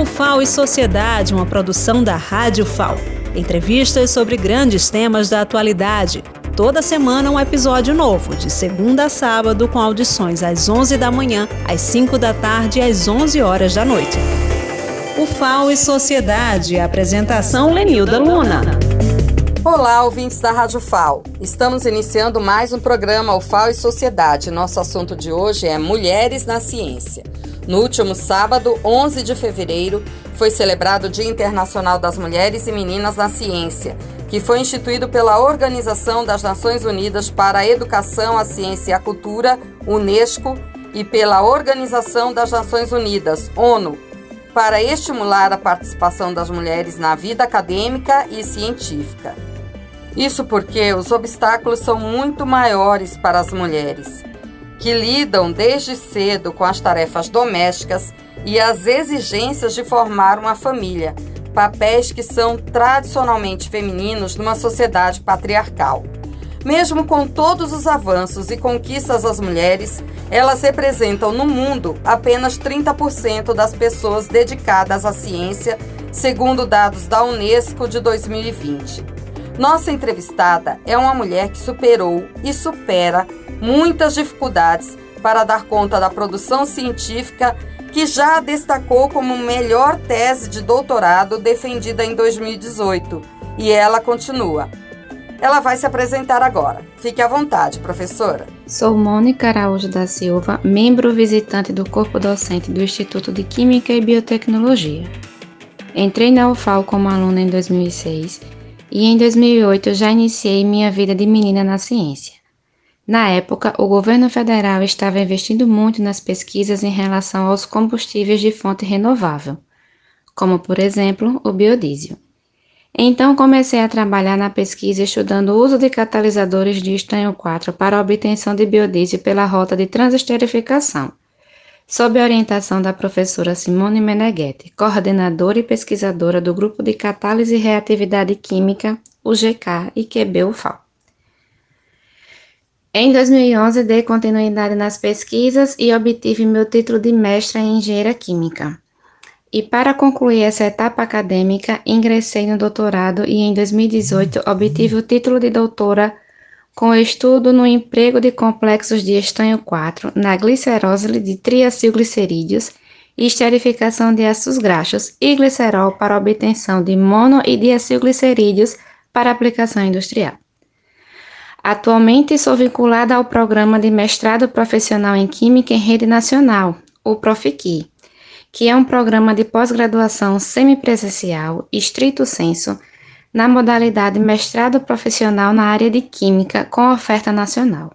O FAO e Sociedade, uma produção da Rádio FAO. Entrevistas sobre grandes temas da atualidade. Toda semana um episódio novo, de segunda a sábado, com audições às 11 da manhã, às 5 da tarde e às 11 horas da noite. O FAO e Sociedade, apresentação Lenilda Luna. Olá, ouvintes da Rádio FAO. Estamos iniciando mais um programa O FAO e Sociedade. Nosso assunto de hoje é Mulheres na Ciência. No último sábado, 11 de fevereiro, foi celebrado o Dia Internacional das Mulheres e Meninas na Ciência, que foi instituído pela Organização das Nações Unidas para a Educação, a Ciência e a Cultura, UNESCO, e pela Organização das Nações Unidas, ONU, para estimular a participação das mulheres na vida acadêmica e científica. Isso porque os obstáculos são muito maiores para as mulheres, que lidam desde cedo com as tarefas domésticas e as exigências de formar uma família, papéis que são tradicionalmente femininos numa sociedade patriarcal. Mesmo com todos os avanços e conquistas das mulheres, elas representam no mundo apenas 30% das pessoas dedicadas à ciência, segundo dados da Unesco de 2020. Nossa entrevistada é uma mulher que superou e supera muitas dificuldades para dar conta da produção científica que já destacou como melhor tese de doutorado defendida em 2018. E ela continua. Ela vai se apresentar agora. Fique à vontade, professora. Sou Mônica Araújo da Silva, membro visitante do corpo docente do Instituto de Química e Biotecnologia. Entrei na UFAL como aluna em 2006 e em 2008 já iniciei minha vida de menina na ciência. Na época, o governo federal estava investindo muito nas pesquisas em relação aos combustíveis de fonte renovável, como por exemplo o biodiesel. Então comecei a trabalhar na pesquisa estudando o uso de catalisadores de estanho 4 para a obtenção de biodiesel pela rota de transesterificação, sob a orientação da professora Simone Meneghetti, coordenadora e pesquisadora do Grupo de Catálise e Reatividade Química, UGK e QB-UFAL. Em 2011, dei continuidade nas pesquisas e obtive meu título de mestra em Engenharia Química. E para concluir essa etapa acadêmica, ingressei no doutorado e em 2018 obtive o título de doutora com estudo no emprego de complexos de estanho 4 na glicerose de triacilglicerídeos e esterificação de ácidos graxos e glicerol para obtenção de mono e diacilglicerídeos para aplicação industrial. Atualmente sou vinculada ao programa de mestrado profissional em Química em rede nacional, o Profiqui, que é um programa de pós-graduação semipresencial, estrito senso, na modalidade mestrado profissional na área de Química com oferta nacional.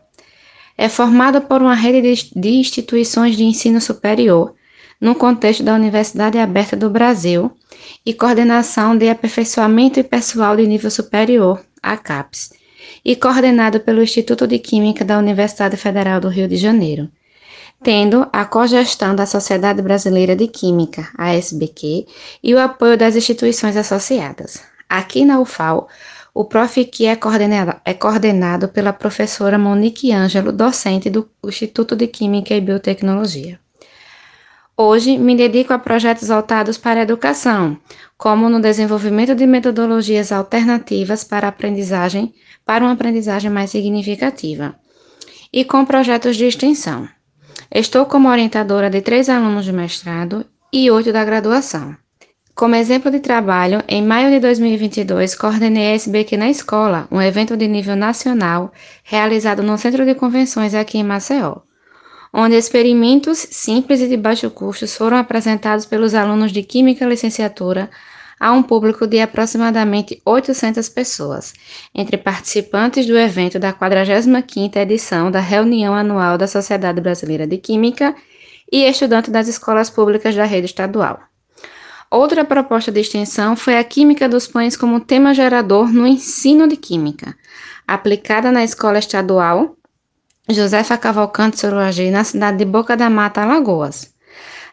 É formado por uma rede de instituições de ensino superior, no contexto da Universidade Aberta do Brasil, e coordenação de aperfeiçoamento e pessoal de nível superior, a CAPES, e coordenado pelo Instituto de Química da Universidade Federal do Rio de Janeiro, tendo a cogestão da Sociedade Brasileira de Química, a SBQ, e o apoio das instituições associadas. Aqui na UFAL, o PROFIQ é é coordenado pela professora Monique Ângelo, docente do Instituto de Química e Biotecnologia. Hoje, me dedico a projetos voltados para a educação, como no desenvolvimento de metodologias alternativas para aprendizagem, para uma aprendizagem mais significativa, e com projetos de extensão. Estou como orientadora de três alunos de mestrado e oito da graduação. Como exemplo de trabalho, em maio de 2022, coordenei a SBQ na escola, um evento de nível nacional realizado no Centro de Convenções aqui em Maceió, onde experimentos simples e de baixo custo foram apresentados pelos alunos de Química Licenciatura a um público de aproximadamente 800 pessoas, entre participantes do evento da 45ª edição da reunião anual da Sociedade Brasileira de Química e estudantes das escolas públicas da rede estadual. Outra proposta de extensão foi a Química dos Pães como tema gerador no ensino de Química, aplicada na Escola Estadual Josefa Cavalcante Sorojê, na cidade de Boca da Mata, Alagoas.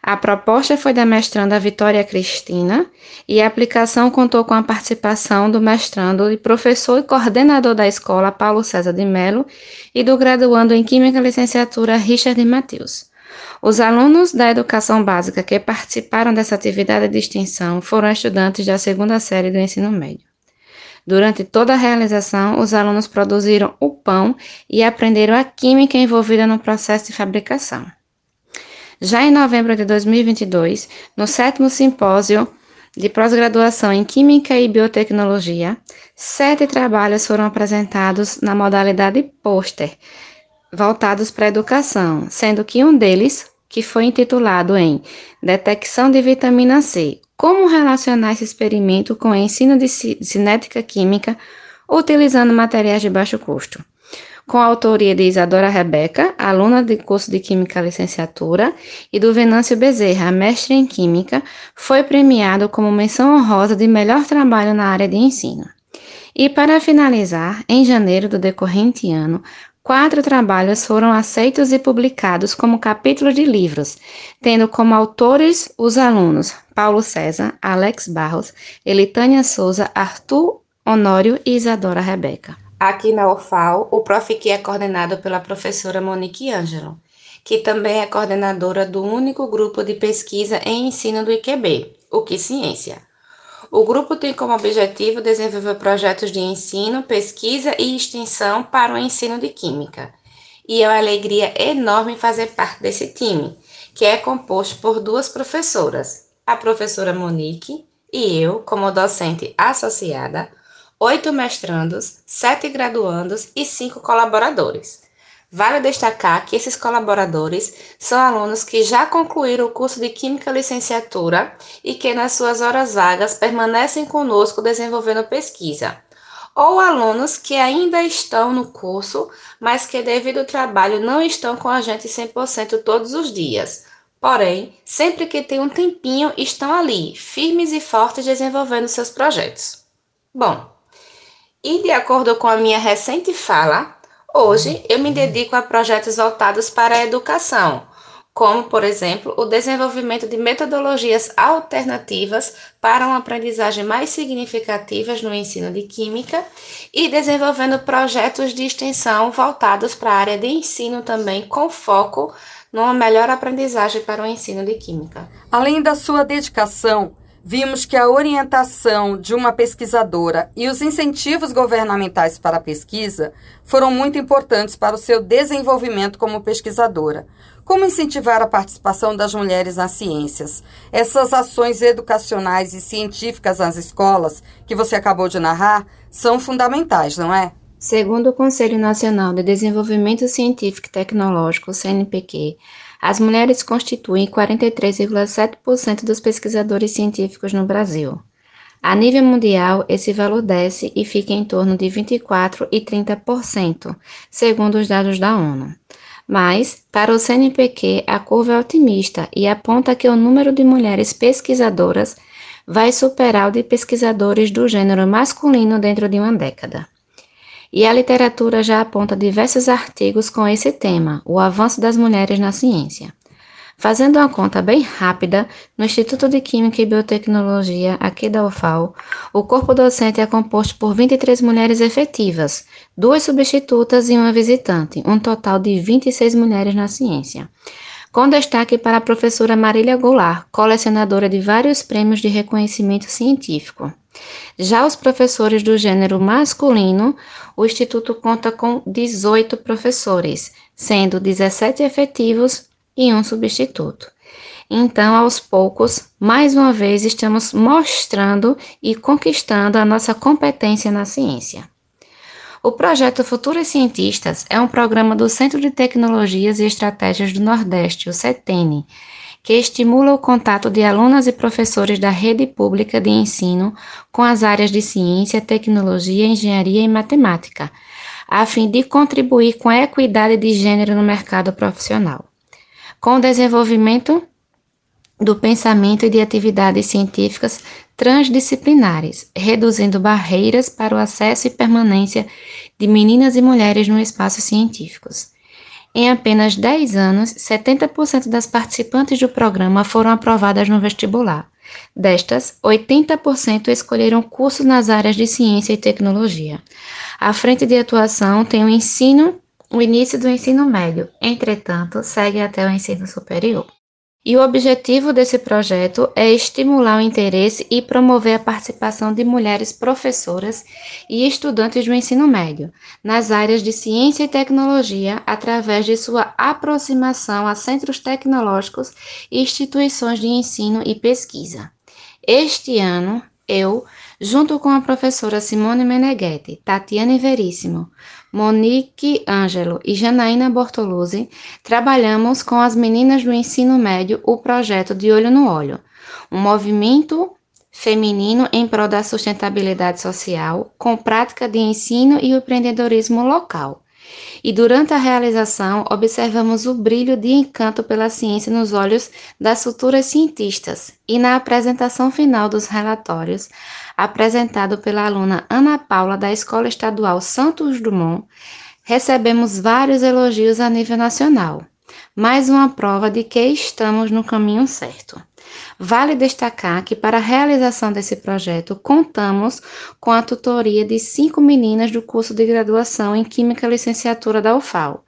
A proposta foi da mestranda Vitória Cristina e a aplicação contou com a participação do mestrando e professor e coordenador da escola Paulo César de Melo e do graduando em Química Licenciatura Richard Matheus. Os alunos da educação básica que participaram dessa atividade de extensão foram estudantes da segunda série do ensino médio. Durante toda a realização, os alunos produziram o pão e aprenderam a química envolvida no processo de fabricação. Já em novembro de 2022, no sétimo simpósio de pós-graduação em Química e Biotecnologia, sete trabalhos foram apresentados na modalidade pôster, voltados para a educação, sendo que um deles, que foi intitulado em Detecção de Vitamina C, como relacionar esse experimento com o ensino de cinética química utilizando materiais de baixo custo com a autoria de Isadora Rebeca, aluna de curso de Química Licenciatura, e do Venâncio Bezerra, mestre em Química, foi premiado como menção honrosa de melhor trabalho na área de ensino. E para finalizar, em janeiro do decorrente ano, quatro trabalhos foram aceitos e publicados como capítulos de livros, tendo como autores os alunos Paulo César, Alex Barros, Elitânia Souza, Arthur Honório e Isadora Rebeca. Aqui na UFAL, o PROFIQ é coordenado pela professora Monique Ângelo, que também é coordenadora do único grupo de pesquisa em ensino do IQB, o Que Ciência. O grupo tem como objetivo desenvolver projetos de ensino, pesquisa e extensão para o ensino de Química. E é uma alegria enorme fazer parte desse time, que é composto por duas professoras, a professora Monique e eu, como docente associada, oito mestrandos, sete graduandos e cinco colaboradores. Vale destacar que esses colaboradores são alunos que já concluíram o curso de Química Licenciatura e que, nas suas horas vagas, permanecem conosco desenvolvendo pesquisa, ou alunos que ainda estão no curso, mas que, devido ao trabalho, não estão com a gente 100% todos os dias. Porém, sempre que tem um tempinho, estão ali, firmes e fortes, desenvolvendo seus projetos. Bom, e de acordo com a minha recente fala, hoje eu me dedico a projetos voltados para a educação, como, por exemplo, o desenvolvimento de metodologias alternativas para uma aprendizagem mais significativa no ensino de química e desenvolvendo projetos de extensão voltados para a área de ensino também, com foco numa melhor aprendizagem para o ensino de química. Além da sua dedicação, vimos que a orientação de uma pesquisadora e os incentivos governamentais para a pesquisa foram muito importantes para o seu desenvolvimento como pesquisadora. Como incentivar a participação das mulheres nas ciências? Essas ações educacionais e científicas nas escolas, que você acabou de narrar, são fundamentais, não é? Segundo o Conselho Nacional de Desenvolvimento Científico e Tecnológico, CNPq, as mulheres constituem 43,7% dos pesquisadores científicos no Brasil. A nível mundial, esse valor desce e fica em torno de 24% e 30%, segundo os dados da ONU. Mas, para o CNPq, a curva é otimista e aponta que o número de mulheres pesquisadoras vai superar o de pesquisadores do gênero masculino dentro de uma década. E a literatura já aponta diversos artigos com esse tema, o avanço das mulheres na ciência. Fazendo uma conta bem rápida, no Instituto de Química e Biotecnologia, aqui da UFAL, o corpo docente é composto por 23 mulheres efetivas, duas substitutas e uma visitante, um total de 26 mulheres na ciência. Com destaque para a professora Marília Goulart, colecionadora de vários prêmios de reconhecimento científico. Já os professores do gênero masculino, o Instituto conta com 18 professores, sendo 17 efetivos e um substituto. Então, aos poucos, mais uma vez, estamos mostrando e conquistando a nossa competência na ciência. O projeto Futuras Cientistas é um programa do Centro de Tecnologias e Estratégias do Nordeste, o CETENE, que estimula o contato de alunas e professores da rede pública de ensino com as áreas de ciência, tecnologia, engenharia e matemática, a fim de contribuir com a equidade de gênero no mercado profissional. Com o desenvolvimento do pensamento e de atividades científicas transdisciplinares, reduzindo barreiras para o acesso e permanência de meninas e mulheres no espaço científicos. Em apenas 10 anos, 70% das participantes do programa foram aprovadas no vestibular. Destas, 80% escolheram cursos nas áreas de ciência e tecnologia. A frente de atuação tem o ensino o início do ensino médio, entretanto, segue até o ensino superior. E o objetivo desse projeto é estimular o interesse e promover a participação de mulheres professoras e estudantes do ensino médio nas áreas de ciência e tecnologia através de sua aproximação a centros tecnológicos e instituições de ensino e pesquisa. Este ano, eu, junto com a professora Simone Meneghetti, Tatiane Veríssimo, Monique Ângelo e Janaína Bortoluzzi, trabalhamos com as meninas do ensino médio o projeto De Olho no Olho, um movimento feminino em prol da sustentabilidade social, com prática de ensino e empreendedorismo local. E durante a realização, observamos o brilho de encanto pela ciência nos olhos das futuras cientistas, e na apresentação final dos relatórios, apresentado pela aluna Ana Paula da Escola Estadual Santos Dumont, recebemos vários elogios a nível nacional. Mais uma prova de que estamos no caminho certo. Vale destacar que, para a realização desse projeto, contamos com a tutoria de cinco meninas do curso de graduação em Química Licenciatura da UFAL.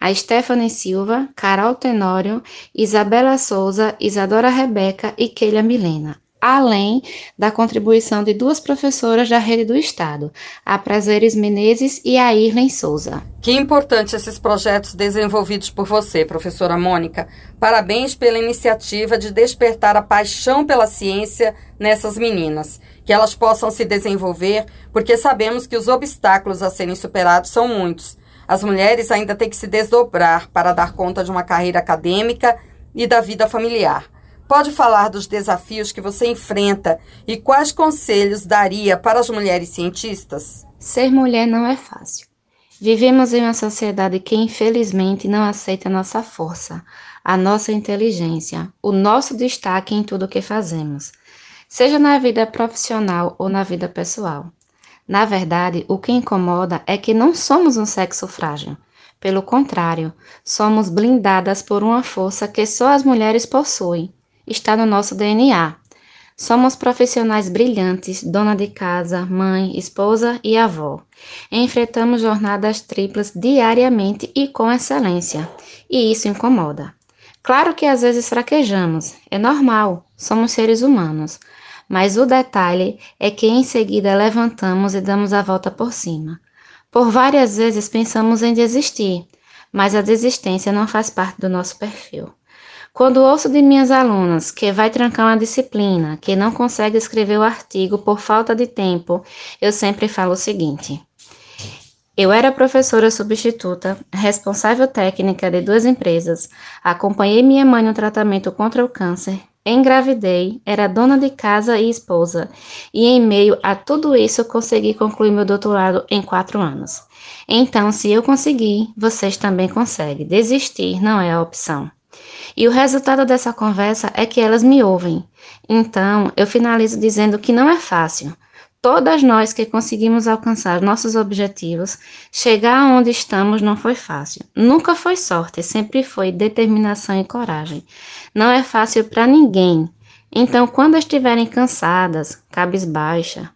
A Stephanie Silva, Carol Tenório, Isabela Souza, Isadora Rebeca e Keila Milena além da contribuição de duas professoras da rede do Estado, a Prazeres Menezes e a Irlen Souza. Que importante esses projetos desenvolvidos por você, professora Mônica. Parabéns pela iniciativa de despertar a paixão pela ciência nessas meninas. Que elas possam se desenvolver, porque sabemos que os obstáculos a serem superados são muitos. As mulheres ainda têm que se desdobrar para dar conta de uma carreira acadêmica e da vida familiar. Pode falar dos desafios que você enfrenta e quais conselhos daria para as mulheres cientistas? Ser mulher não é fácil. Vivemos em uma sociedade que infelizmente não aceita a nossa força, a nossa inteligência, o nosso destaque em tudo o que fazemos, seja na vida profissional ou na vida pessoal. Na verdade, o que incomoda é que não somos um sexo frágil. Pelo contrário, somos blindadas por uma força que só as mulheres possuem está no nosso DNA. Somos profissionais brilhantes, dona de casa, mãe, esposa e avó. Enfrentamos jornadas triplas diariamente e com excelência, e isso incomoda. Claro que às vezes fraquejamos, é normal, somos seres humanos, mas o detalhe é que em seguida levantamos e damos a volta por cima. Por várias vezes pensamos em desistir, mas a desistência não faz parte do nosso perfil. Quando ouço de minhas alunas que vai trancar uma disciplina, que não consegue escrever o artigo por falta de tempo, eu sempre falo o seguinte: eu era professora substituta, responsável técnica de duas empresas, acompanhei minha mãe no tratamento contra o câncer, engravidei, era dona de casa e esposa, e em meio a tudo isso consegui concluir meu doutorado em quatro anos. Então, se eu conseguir, vocês também conseguem. Desistir não é a opção. E o resultado dessa conversa é que elas me ouvem. Então, eu finalizo dizendo que não é fácil. Todas nós que conseguimos alcançar nossos objetivos, chegar onde estamos não foi fácil. Nunca foi sorte, sempre foi determinação e coragem. Não é fácil para ninguém. Então, quando estiverem cansadas, cabisbaixa,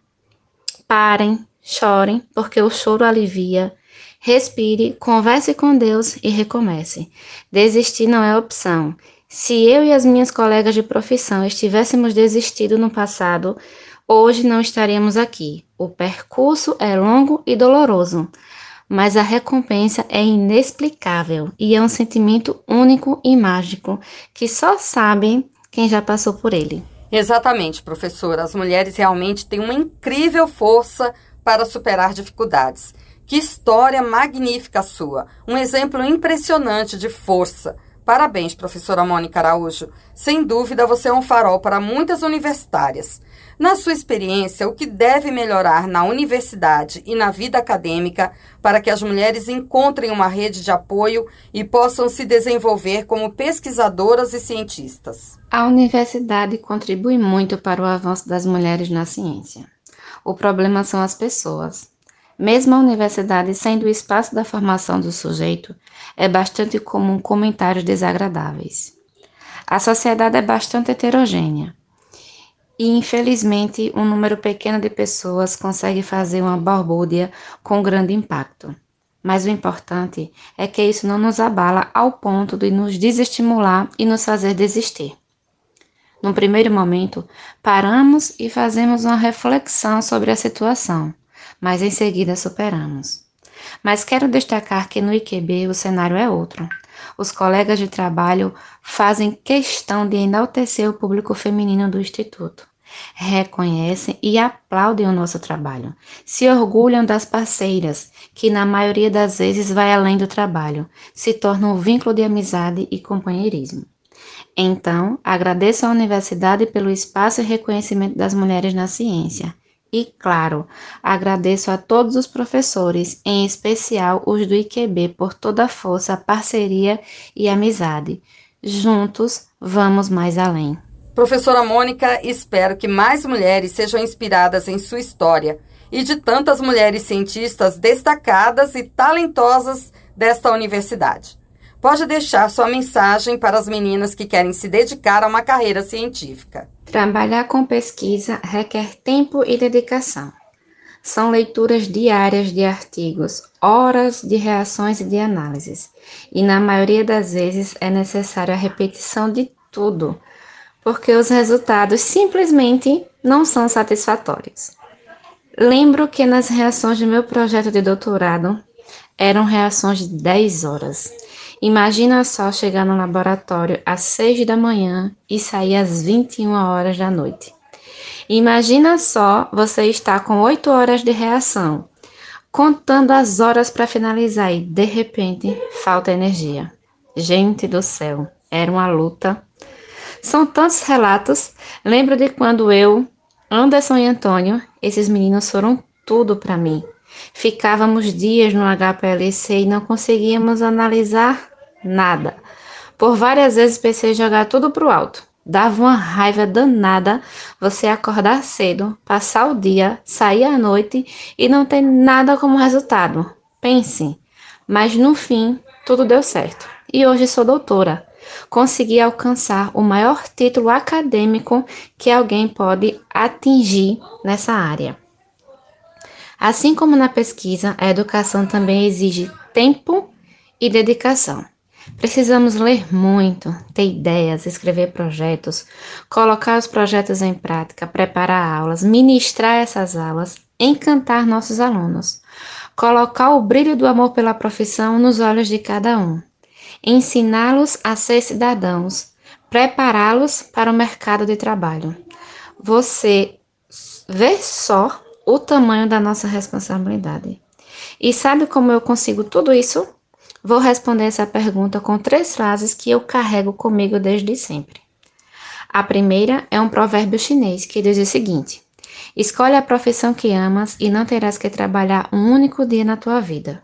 parem, chorem, porque o choro alivia, Respire, converse com Deus e recomece. Desistir não é opção. Se eu e as minhas colegas de profissão estivéssemos desistido no passado, hoje não estaríamos aqui. O percurso é longo e doloroso, mas a recompensa é inexplicável e é um sentimento único e mágico que só sabem quem já passou por ele. Exatamente, professora. As mulheres realmente têm uma incrível força para superar dificuldades. Que história magnífica sua! Um exemplo impressionante de força. Parabéns, professora Mônica Araújo. Sem dúvida, você é um farol para muitas universitárias. Na sua experiência, o que deve melhorar na universidade e na vida acadêmica para que as mulheres encontrem uma rede de apoio e possam se desenvolver como pesquisadoras e cientistas? A universidade contribui muito para o avanço das mulheres na ciência. O problema são as pessoas. Mesmo a universidade sendo o espaço da formação do sujeito, é bastante comum comentários desagradáveis. A sociedade é bastante heterogênea e, infelizmente, um número pequeno de pessoas consegue fazer uma balbúrdia com grande impacto. Mas o importante é que isso não nos abala ao ponto de nos desestimular e nos fazer desistir. No primeiro momento, paramos e fazemos uma reflexão sobre a situação, mas em seguida superamos. Mas quero destacar que no IQB o cenário é outro. Os colegas de trabalho fazem questão de enaltecer o público feminino do Instituto reconhecem e aplaudem o nosso trabalho. Se orgulham das parceiras, que na maioria das vezes vai além do trabalho, se torna um vínculo de amizade e companheirismo. Então, agradeço à universidade pelo espaço e reconhecimento das mulheres na ciência. E, claro, agradeço a todos os professores, em especial os do IQB, por toda a força, parceria e amizade. Juntos, vamos mais além. Professora Mônica, espero que mais mulheres sejam inspiradas em sua história e de tantas mulheres cientistas destacadas e talentosas desta universidade. Pode deixar sua mensagem para as meninas que querem se dedicar a uma carreira científica. Trabalhar com pesquisa requer tempo e dedicação. São leituras diárias de artigos, horas de reações e de análises, e na maioria das vezes é necessária a repetição de tudo porque os resultados simplesmente não são satisfatórios. Lembro que nas reações do meu projeto de doutorado eram reações de 10 horas. Imagina só chegar no laboratório às 6 da manhã e sair às 21 horas da noite. Imagina só você estar com 8 horas de reação, contando as horas para finalizar e de repente falta energia. Gente do céu, era uma luta são tantos relatos. Lembro de quando eu, Anderson e Antônio, esses meninos foram tudo para mim. Ficávamos dias no HPLC e não conseguíamos analisar nada. Por várias vezes pensei em jogar tudo pro alto. Dava uma raiva danada você acordar cedo, passar o dia, sair à noite e não ter nada como resultado. Pense. Mas no fim, tudo deu certo. E hoje sou doutora consegui alcançar o maior título acadêmico que alguém pode atingir nessa área. Assim como na pesquisa, a educação também exige tempo e dedicação. Precisamos ler muito, ter ideias, escrever projetos, colocar os projetos em prática, preparar aulas, ministrar essas aulas, encantar nossos alunos, colocar o brilho do amor pela profissão nos olhos de cada um ensiná-los a ser cidadãos, prepará-los para o mercado de trabalho. Você vê só o tamanho da nossa responsabilidade. E sabe como eu consigo tudo isso? Vou responder essa pergunta com três frases que eu carrego comigo desde sempre. A primeira é um provérbio chinês que diz o seguinte: Escolhe a profissão que amas e não terás que trabalhar um único dia na tua vida.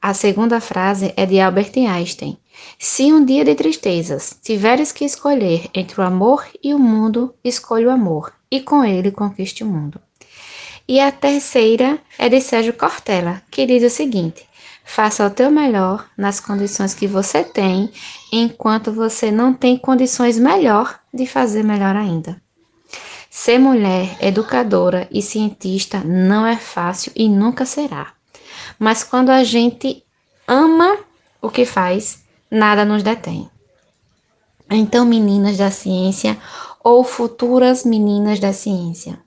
A segunda frase é de Albert Einstein. Se um dia de tristezas tiveres que escolher entre o amor e o mundo, escolha o amor, e com ele conquiste o mundo. E a terceira é de Sérgio Cortella, que diz o seguinte: Faça o teu melhor nas condições que você tem, enquanto você não tem condições melhor de fazer melhor ainda. Ser mulher, educadora e cientista não é fácil e nunca será. Mas quando a gente ama o que faz, nada nos detém. Então, meninas da ciência ou futuras meninas da ciência,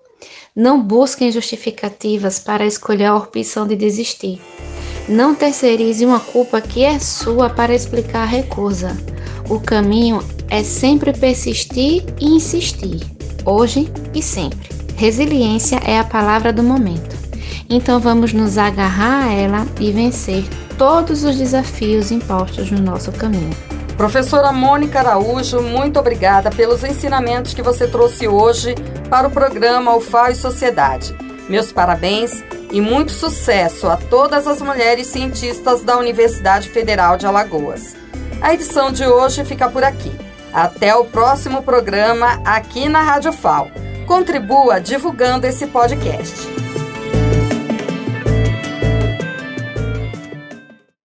não busquem justificativas para escolher a opção de desistir. Não terceirize uma culpa que é sua para explicar a recusa. O caminho é sempre persistir e insistir, hoje e sempre. Resiliência é a palavra do momento. Então vamos nos agarrar a ela e vencer todos os desafios impostos no nosso caminho. Professora Mônica Araújo, muito obrigada pelos ensinamentos que você trouxe hoje para o programa UFAO e Sociedade. Meus parabéns e muito sucesso a todas as mulheres cientistas da Universidade Federal de Alagoas. A edição de hoje fica por aqui. Até o próximo programa aqui na Rádio FAO. Contribua divulgando esse podcast.